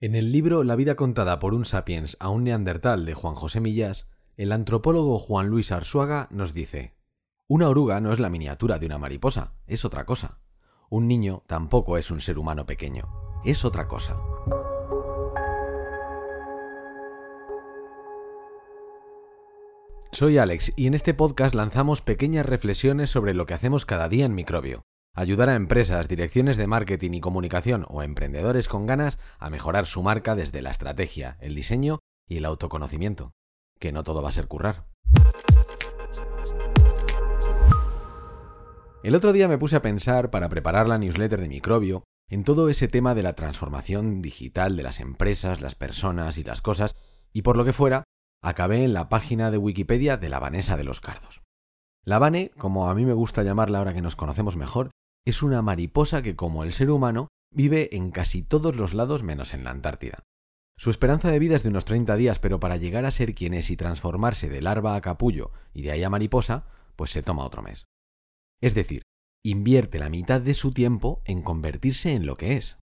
En el libro La vida contada por un sapiens a un neandertal de Juan José Millás, el antropólogo Juan Luis Arsuaga nos dice, Una oruga no es la miniatura de una mariposa, es otra cosa. Un niño tampoco es un ser humano pequeño, es otra cosa. Soy Alex y en este podcast lanzamos pequeñas reflexiones sobre lo que hacemos cada día en Microbio ayudar a empresas, direcciones de marketing y comunicación o emprendedores con ganas a mejorar su marca desde la estrategia, el diseño y el autoconocimiento. Que no todo va a ser currar. El otro día me puse a pensar, para preparar la newsletter de Microbio, en todo ese tema de la transformación digital de las empresas, las personas y las cosas, y por lo que fuera, acabé en la página de Wikipedia de la Vanessa de los Cardos. La Vane, como a mí me gusta llamarla ahora que nos conocemos mejor, es una mariposa que, como el ser humano, vive en casi todos los lados menos en la Antártida. Su esperanza de vida es de unos 30 días, pero para llegar a ser quien es y transformarse de larva a capullo y de ahí a mariposa, pues se toma otro mes. Es decir, invierte la mitad de su tiempo en convertirse en lo que es.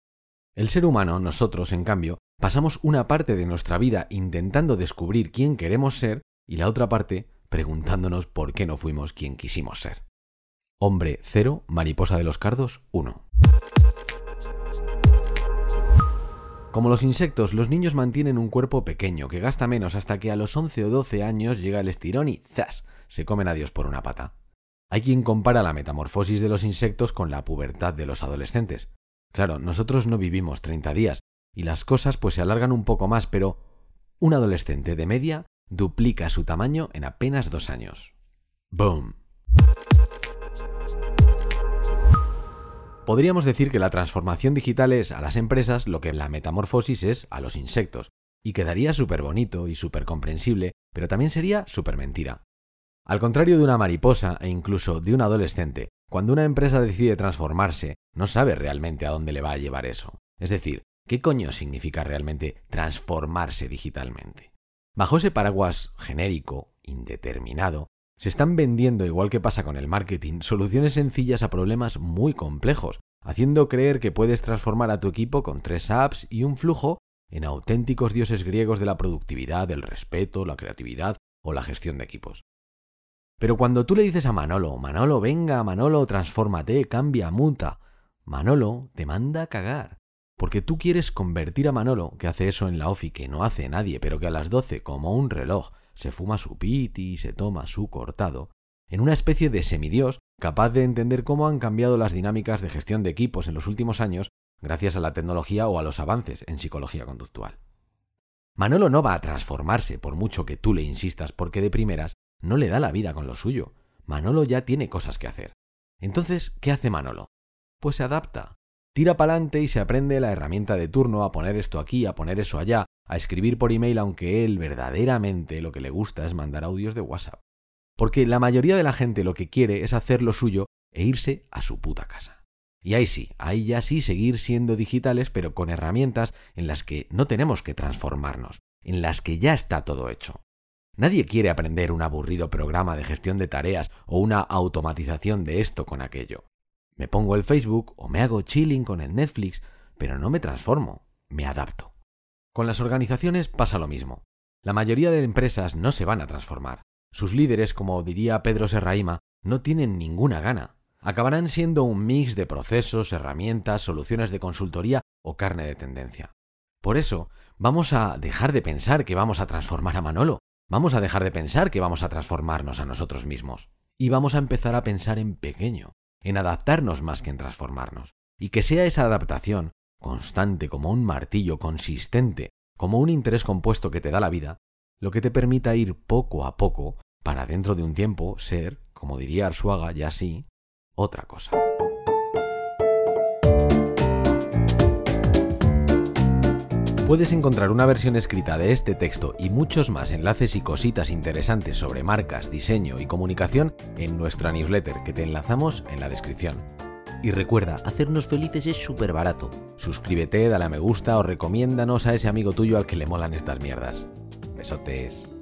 El ser humano, nosotros, en cambio, pasamos una parte de nuestra vida intentando descubrir quién queremos ser y la otra parte preguntándonos por qué no fuimos quien quisimos ser. Hombre 0, mariposa de los cardos 1. Como los insectos, los niños mantienen un cuerpo pequeño que gasta menos hasta que a los 11 o 12 años llega el estirón y ¡zas! se comen a Dios por una pata. Hay quien compara la metamorfosis de los insectos con la pubertad de los adolescentes. Claro, nosotros no vivimos 30 días y las cosas pues se alargan un poco más, pero un adolescente de media duplica su tamaño en apenas dos años. ¡Boom! Podríamos decir que la transformación digital es a las empresas lo que la metamorfosis es a los insectos, y quedaría súper bonito y súper comprensible, pero también sería súper mentira. Al contrario de una mariposa e incluso de un adolescente, cuando una empresa decide transformarse, no sabe realmente a dónde le va a llevar eso. Es decir, ¿qué coño significa realmente transformarse digitalmente? Bajo ese paraguas genérico, indeterminado, se están vendiendo, igual que pasa con el marketing, soluciones sencillas a problemas muy complejos, haciendo creer que puedes transformar a tu equipo con tres apps y un flujo en auténticos dioses griegos de la productividad, el respeto, la creatividad o la gestión de equipos. Pero cuando tú le dices a Manolo, Manolo, venga, Manolo, transfórmate, cambia, muta, Manolo te manda a cagar. Porque tú quieres convertir a Manolo, que hace eso en la OFI que no hace nadie, pero que a las 12, como un reloj, se fuma su piti y se toma su cortado, en una especie de semidios capaz de entender cómo han cambiado las dinámicas de gestión de equipos en los últimos años gracias a la tecnología o a los avances en psicología conductual. Manolo no va a transformarse por mucho que tú le insistas porque de primeras no le da la vida con lo suyo. Manolo ya tiene cosas que hacer. Entonces, ¿qué hace Manolo? Pues se adapta. Tira pa'lante y se aprende la herramienta de turno a poner esto aquí, a poner eso allá, a escribir por email aunque él verdaderamente lo que le gusta es mandar audios de WhatsApp. Porque la mayoría de la gente lo que quiere es hacer lo suyo e irse a su puta casa. Y ahí sí, ahí ya sí seguir siendo digitales pero con herramientas en las que no tenemos que transformarnos, en las que ya está todo hecho. Nadie quiere aprender un aburrido programa de gestión de tareas o una automatización de esto con aquello. Me pongo el Facebook o me hago chilling con el Netflix, pero no me transformo, me adapto. Con las organizaciones pasa lo mismo. La mayoría de empresas no se van a transformar. Sus líderes, como diría Pedro Serraima, no tienen ninguna gana. Acabarán siendo un mix de procesos, herramientas, soluciones de consultoría o carne de tendencia. Por eso, vamos a dejar de pensar que vamos a transformar a Manolo. Vamos a dejar de pensar que vamos a transformarnos a nosotros mismos. Y vamos a empezar a pensar en pequeño, en adaptarnos más que en transformarnos, y que sea esa adaptación, constante como un martillo, consistente, como un interés compuesto que te da la vida, lo que te permita ir poco a poco para dentro de un tiempo ser, como diría Arsuaga ya sí, otra cosa. Puedes encontrar una versión escrita de este texto y muchos más enlaces y cositas interesantes sobre marcas, diseño y comunicación en nuestra newsletter que te enlazamos en la descripción. Y recuerda, hacernos felices es súper barato. Suscríbete, dale a me gusta o recomiéndanos a ese amigo tuyo al que le molan estas mierdas. Besotes.